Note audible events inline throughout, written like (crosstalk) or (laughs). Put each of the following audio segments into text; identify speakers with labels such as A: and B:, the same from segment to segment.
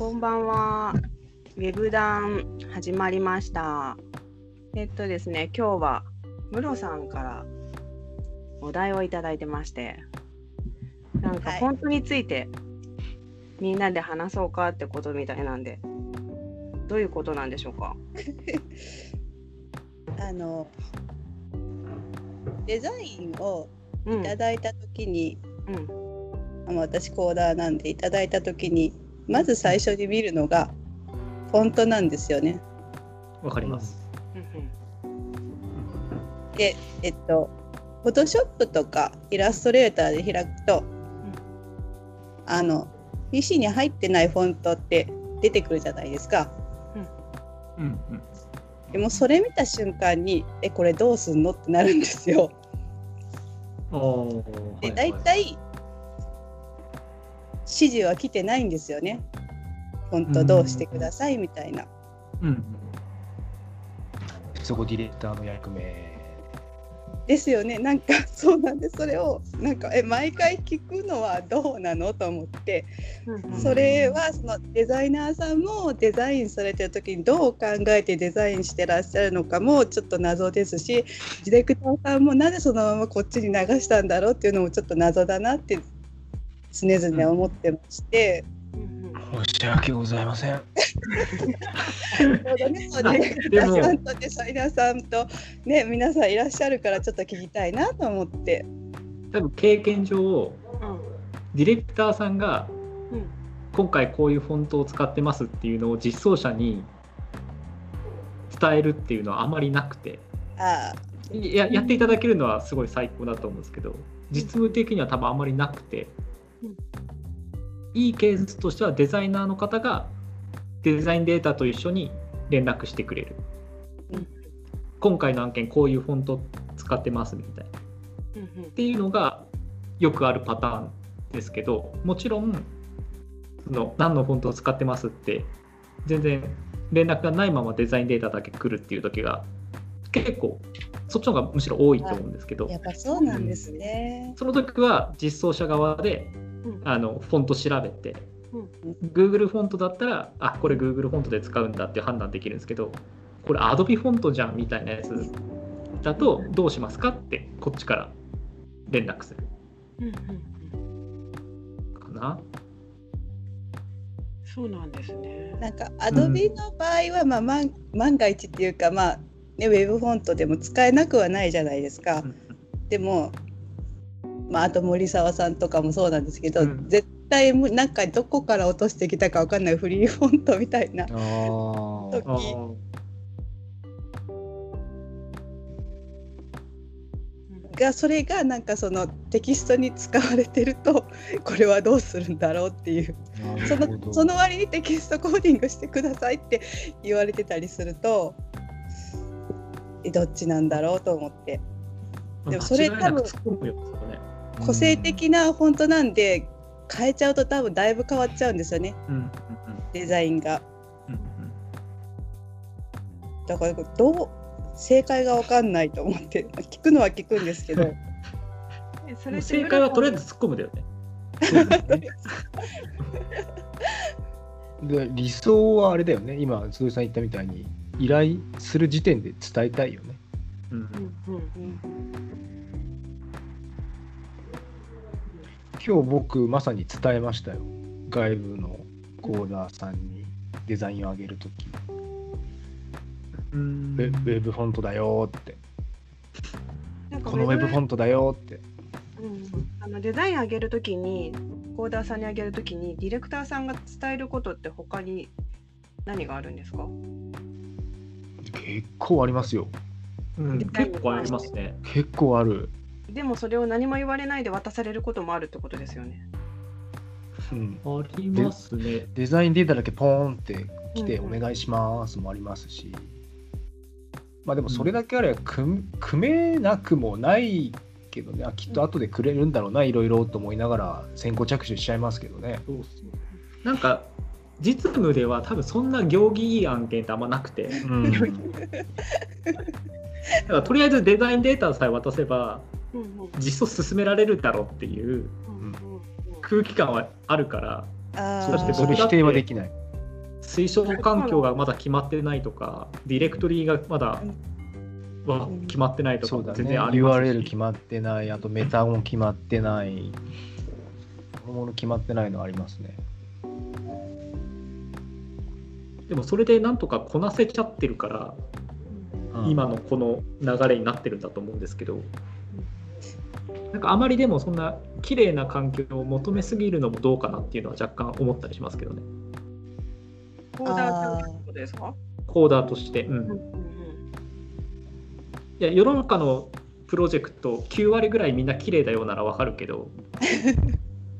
A: こんばんは。ウェブ談始まりました。えっとですね、今日はムロさんからお題をいただいてまして、なんか
B: はい
A: 本当についてみんなで話そうかってことみたいなんで、どういうことなんでしょうか？(laughs)
B: あのデザインを
A: うん
B: いただいた時に、
A: うん
B: あの私コーダーなんでいただいた時にまず最初に見るのがフォントなんですよね。
C: わかります。
A: うん
B: でえっとフォトショップとかイラストレーターで開くと、あの PC に入ってないフォントって出てくるじゃないですか。
C: うんうん。
B: でもそれ見た瞬間にえこれどうすんの？ってなるんですよ。
C: お
B: で大体指示は来てないんですよね。本当どうしてくださいみたいな。
C: うんうん。
D: そこディレクターの役目。
B: ですよね。なんかそうなんです。それをなんかえ毎回聞くのはどうなのと思って、
A: うんうん
B: それはそのデザイナーさんもデザインされてる時にどう考えてデザインしてらっしゃるのかもちょっと謎ですし、ディレクターさんもなぜそのままこっちに流したんだろうっていうのもちょっと謎だなって常々思ってまして。
D: 申し訳ございません。
B: ね、そう
C: あ
B: ね、皆さんとデザイナーさんとね、皆さんいらっしゃるからちょっと聞きたいなと思って。
C: 多分経験上
A: うん。
C: ディレクターさんが
A: うん。
C: 今回こういうフォントを使ってますっていうのを実装者に伝えるっていうのはあまりなくて。
B: あ
C: いややっていただけるのはすごい最高だと思うんですけど実務的には多分あまりなくて。
A: うん
C: いいケースとしてはデザイナーの方がデザインデータと一緒に連絡してくれる。
B: うん。
C: 今回の案件こういうフォント使ってますみたいな。
A: うん
C: っていうのがよくあるパターンですけどもちろんその何のフォントを使ってますって全然連絡がないままデザインデータだけ来るっていう時が結構そっちの方がむしろ多いと思うんですけど。
B: あ、やっぱそうなんですね。
C: その時は実装者側で
A: うん
C: あのフォント調べて。
A: うん。
C: Google フォントだったらあこれ Google フォントで使うんだって判断できるんですけどこれ Adobe フォントじゃんみたいなやつだとどうしますかってこっちから連絡する。
A: うんうん
C: かな。
A: そうなんですね。
B: なんかアドビの場合はまあ万万が一っていうかまあねウェブフォントでも使えなくはないじゃないですか。でもまああと森沢さんとかもそうなんですけど、
C: うん。
B: 絶対むなんかどこから落としてきたかわかんないフリーフォントみたいな。時。がそれがなんかそのテキストに使われてると (laughs) これはどうするんだろうっていう。そのその割にテキストコーディングしてくださいって言われてたりするとえどっちなんだろうと思って。でもそれ
C: 間違
B: 個性的なフォントなんで変えちゃうと多分だいぶ変わっちゃうんですよね。
C: うんうん
B: デザインが。
C: うんうん。
B: だからどう正解が分かんないと思って。聞くのは聞くんですけど。
C: 正解はとりあえず突っ込むだよね。
D: で (laughs) 理想はあれだよね。今、鈴木さん言ったみたいに、依頼する時点で伝えたいよね。
C: うん
A: うんうん
D: 今日僕、まさに伝えましたよ。外部のコーダーさんにデザインを上げるとき、
C: うん
D: ウェブフォントだよって、このウェブフォントだよって。
A: うん、あのデザイン上げるときにコーダーさんに上げるときにディレクターさんが伝えることって他に何があるんですか？
D: 結構ありますよ。
C: うん結構ありますね。
D: 結構ある。
A: でもそれを何も言われないで渡されることもあるってことですよね。
D: うん、
C: ありますね。
D: デザインデータだけポーンって来てお願いしますもありますし、まあでもそれだけあれば組組めなくもないけどねあきっと後でくれるんだろうないろいろと思いながら先行着手しちゃいますけどね。
C: そうそうなんか実務では多分そんな行儀いい案件ってあんまなくて、
D: うん、(laughs)
C: だからとりあえずデザインデータさえ渡せば実装進められるだろうっていう空気感はあるから
B: あ
C: そして
D: それ否定はできない。
C: 推奨環境がまだ決まってないとか、ディレクトリがまだは決まってないとか。全然ありますし
D: URL 決まってない、あとメタも決まってない、もの決まってないのありますね。
C: でもそれでなんとかこなせちゃってるから、
D: うん
C: 今のこの流れになってるんだと思うんですけど、なんかあまりでもそんな綺麗な環境を求めすぎるのもどうかなっていうのは若干思ったりしますけどね。
A: コーダーですか？
C: コーダーとして。うん。
A: うんうん
C: いや世の中のプロジェクト9割ぐらいみんな綺麗だよならわかるけど。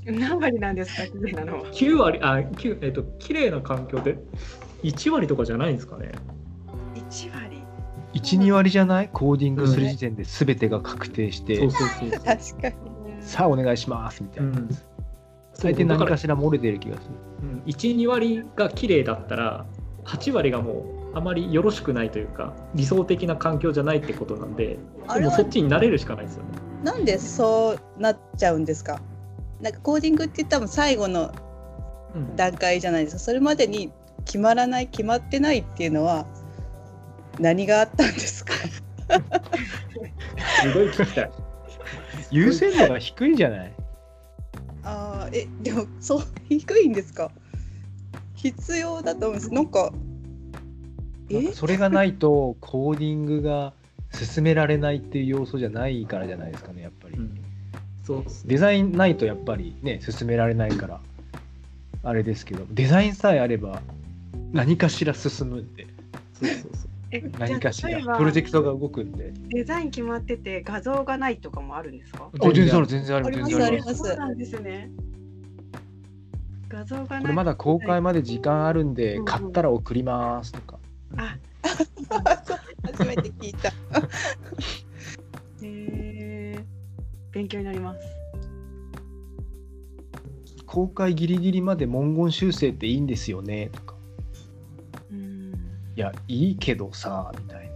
A: う (laughs) ん何割なんですか？綺麗なのは。
C: 9割あ9えっと綺麗な環境で1割とかじゃないんですかね。
A: 1割？
D: 1、2割じゃない？コーディングする時点で全てが確定して、
C: そうそうそう
B: 確かに。
D: さあお願いしますみたいな。
C: うん、
D: 大抵何
C: だか
D: しら漏れてる気がする。
C: うん12割が綺麗だったら8割がもうあまりよろしくないというか理想的な環境じゃないってことなんでもうそっちに慣れるしかないですよね。
B: なんでそうなっちゃうんですか？なんかコーディングって多分最後の
C: うん
B: 段階じゃないですか。それまでに決まらない決まってないっていうのは何があったんですか？
C: すごい聞きたい。
D: 優先度が低いんじゃない？
B: ああえでもそう低いんですか？必要だと思うんです。なんかえ？
D: それがないとコーディングが進められないっていう要素じゃないからじゃないですかねやっぱり、
C: うん。そうですね。
D: デザインないとやっぱりね進められないから。あれですけど。デザインさえあれば何かしら進むんで
C: そうそうそう。
A: え
D: 何かしらプロジェクトが動くんで
A: デザイン決まってて画像がないとかもあるんですか？
D: あ全然ある全然あ
B: ります
D: 全然あります
B: あります
A: そうなんですね。画像がない。
D: これまだ公開まで時間あるんで買ったら送りますとか
A: あ、
B: 初めて聞いた。
A: へえ勉強になります。
D: 公開ギリギリまで文言修正っていいんですよねとか
A: うん。
D: いやいいけどさみたいな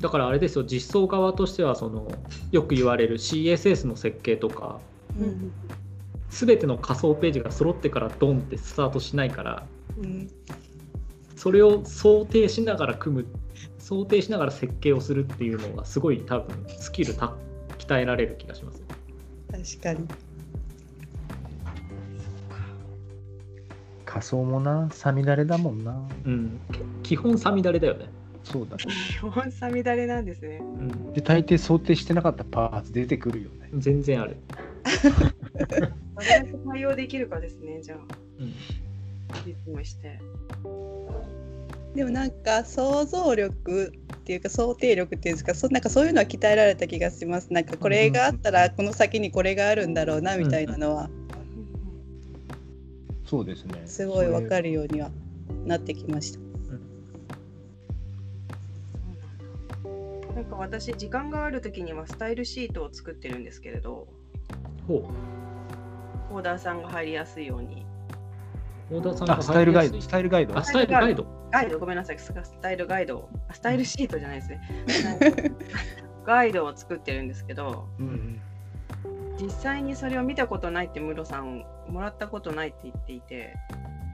D: (laughs)
C: だからあれですよ実装側としてはそのよく言われる CSS の設計とか
A: うん。
C: 全ての仮想ページが揃ってからドンってスタートしないから
B: うん
C: それを想定しながら組む想定しながら設計をするっていうのがすごい多分スキルた鍛えられる気がします
B: 確かに。
D: 仮想もなさみだれだもんな。
C: うん。基本サミダレだよね、
D: そうだ。ね
A: 基本さみだれなんですね。
C: うん、
D: で大抵想定してなかったパーツ出てくるよね。
C: 全然ある、
A: どれだけ対応できるかですね、じゃあ、
C: うん。
A: リズムして。
B: でもなんか想像力っていうか想定力っていうんですかそなんかそういうのは鍛えられた気がします。なんかこれがあったらこの先にこれがあるんだろうなみたいなのは
D: そうですね。
B: すごいわか
D: る
B: るようにはなってきました。
A: なんか私、時間があるときにはスタイルシートを作ってるんですけれど、
C: ほ
A: オーダーさんが入りやすいように。
C: う大田さんが
D: あスタイルガイド。スタイルガイド。
C: あスタイルガイド。
A: ガイド、ごめんなさい、スタイルガイド。あスタイルシートじゃないですね。(laughs) ガイドを作ってるんですけど、
D: うんうん
A: 実際にそれを見たことないってムロさんもらったことないって言っていて。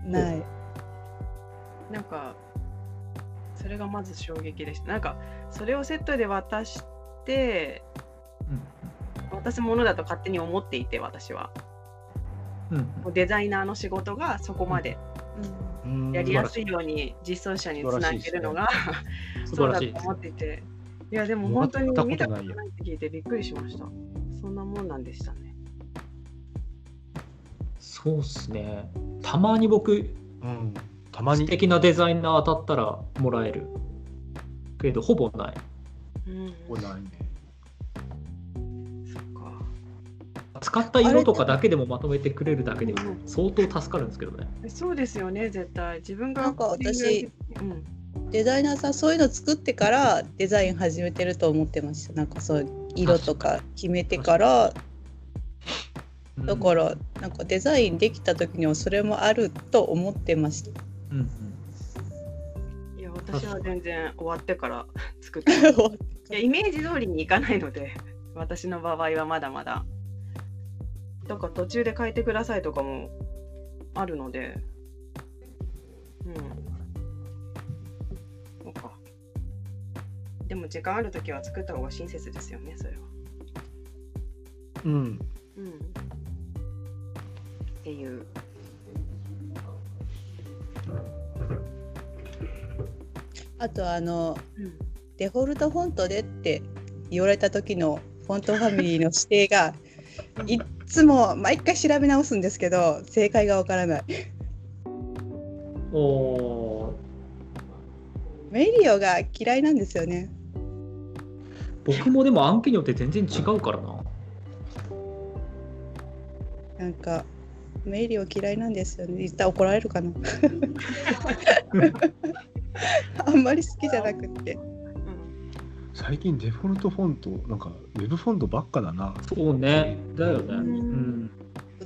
B: ない。
A: なんかそれがまず衝撃でした。なんかそれをセットで渡して渡すものだと勝手に思っていて私は。
C: うん。
A: デザイナーの仕事がそこまで。
D: うん。
A: やりやすいように実装者につなげるのが
C: 素
A: そうだと思っていて。いやでも本当に見た
D: ことない
A: って聞いてびっくりしましたそんなもんなんでしたね。
C: そうっすね。たまに僕
D: うん。たまに。
C: 素敵なデザイナー当たったらもらえる。けどほぼない。
A: うん。
D: こないね。
A: そっか。
C: 使った色とかだけでもまとめてくれるだけでも
A: うん
C: 相当助かるんですけどね。
A: そうですよね絶対。自分が
B: なんか私
A: うん。
B: デザイナーさんそういうの作ってからデザイン始めてると思ってました。なんかそう色とか決めてから
C: うん
B: だからなんかデザインできた時にはそれもあると思ってました。
C: うんうん。
A: いや私は全然終わってから (laughs) 作っていやイメージ通りにいかないので私の場合はまだまだ。だから途中で変えてくださいとかもあるのでうん。でも時間あるときは作った方が親切ですよね、それは。
D: うん。
A: うん。っていう。
B: あとあの
A: うん。
B: デフォルトフォントでって言われた時のフォントファミリーの指定が (laughs) いっつも毎回調べ直すんですけど正解がわからない。
C: おー
B: メリオが嫌いなんですよね。
C: 僕もでも案件によって全然違うからな。
B: なんかメリオ嫌いなんですよね。言ったら怒られるかな。(laughs) あんまり好きじゃなくって。
A: うん
D: 最近デフォルトフォント、なんかウェブフォントばっかだな。
C: そうね。だよね。
A: う
C: うんん。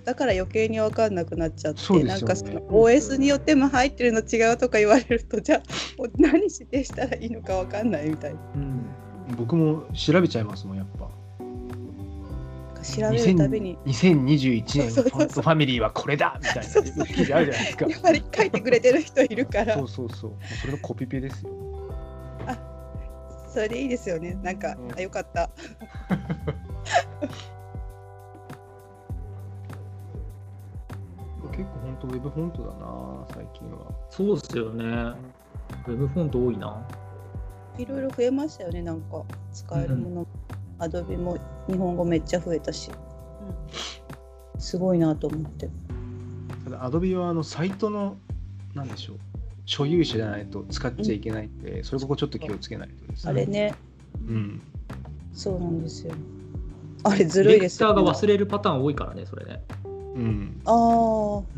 B: だから余計に分かんなくなっちゃって、
D: ね
B: なんかその OS によっても入ってるの違うとか言われるとじゃあ何指定したらいいのか分かんないみたいな
C: うん。
D: 僕も調べちゃいますもん、やっぱ。
B: 調べるたびに
D: 2021年フォントファミリーはこれだみたいな記事あるじゃないですか。
B: やっぱり書いてくれてる人いるから
D: そうそうそう。それのコピペですよ。
B: それでいいですよねなんか、
D: うん
B: あよかった (laughs)
D: 結構本当ウェブフォントだな、最近は。
C: そうっすよね。ウェブフォント多いな。
B: いろいろ増えましたよねなんか。使えるもの、アドビも日本語めっちゃ増えたし。すごいなと思って。
D: ただ、アドビはあのサイトの、なんでしょう、所有者じゃないと使っちゃいけないんで、それここちょっと気をつけないとです
B: あれね。
D: うん。
B: そうなんですよ。あれずるいです
C: ディレクターが
B: ね
C: 忘れるパターン多いからね、それね。
D: うん。
B: ああ、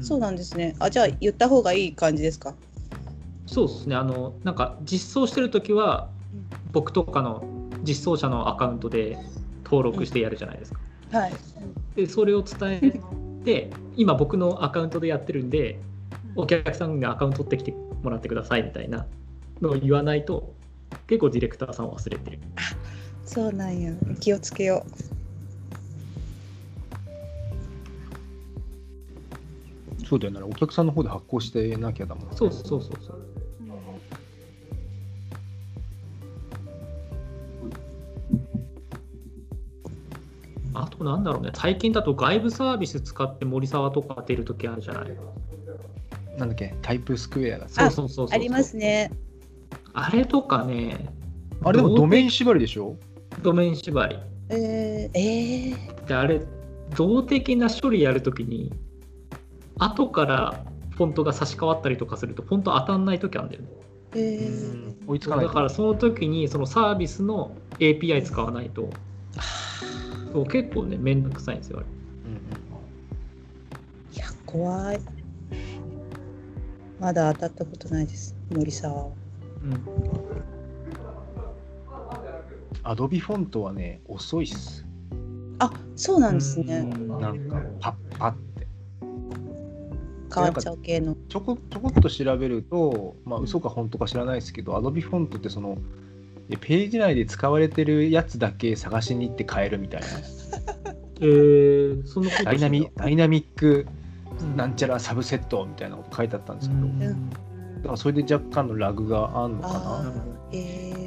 B: そうなんですね。あじゃあ言った方がいい感じですか？
C: そうですね。あの、なんか実装してるときは、僕とかの実装者のアカウントで登録してやるじゃないですか。
B: はい
C: で、それを伝えて、今僕のアカウントでやってるんで、お客さんがアカウント取ってきてもらってくださいみたいなのを言わないと、結構ディレクターさんは忘れてる。
B: そうなんや気をつけよ
D: そうだよね。お客さんの方で発行してなきゃだもんね。
C: そうそうそうそう。あとなんだろうね、最近だと外部サービス使って森沢とか出るときあるじゃない。
D: なんだっけ、タイプスクエアだ。
C: そうそうそうそう。
B: うありますね。
C: あれとかね、
D: あれでもドメイン縛りでしょ？
C: ドメイン縛り。
B: えー、えー、
C: で、あれ、動的な処理やるときに、後からフォントが差し替わったりとかすると、フォント当たんないときあるんだよね。
B: えー、
D: 追いつかないと。
C: だからその時にそのサービスの API 使わないと、そう結構ね、めんどくさいんですよ、あれ。
D: うん
B: いや怖いまだ当たったことないです森沢は
C: うん
D: アドビフォントはね、遅いっす。
B: あそうなんですね
D: なんか、パッパって。
B: 変わっちゃう系の
D: ちょこちょこっと調べると、まあ、嘘か本当か知らないですけど、アドビフォントってその、えページ内で使われてるやつだけ探しに行って変えるみたいな。(laughs)
C: えー、そんなこと
D: ダイナミダイナミック
C: うん
D: なんちゃらサブセットみたいなこと書いてあったんですけど、
C: うん
D: だからそれで若干のラグがあるのか
B: あ
D: な。
B: えー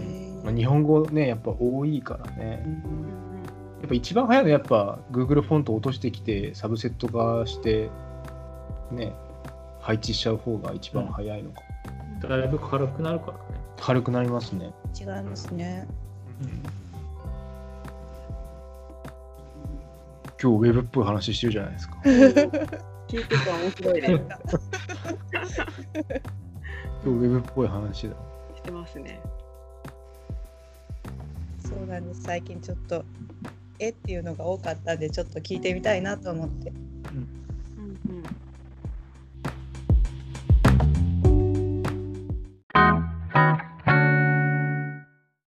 D: まあ、日本語ね、やっぱ多いからね。やっぱ一番早いのはやっぱ Google フォント落としてきてサブセット化してね配置しちゃう方が一番早いのか、
C: だいぶ軽くなるからね。
D: 軽くなりますね、
B: 違いますね。
D: 今日ウェブっぽい話してるじゃないですか。(laughs)
A: 聞いてて面白いです。(laughs)
D: 今日ウェブっぽい話だ。
A: してますね。
B: そうなんです。最近ちょっとえ？っていうのが多かったんでちょっと聞いてみたいなと思って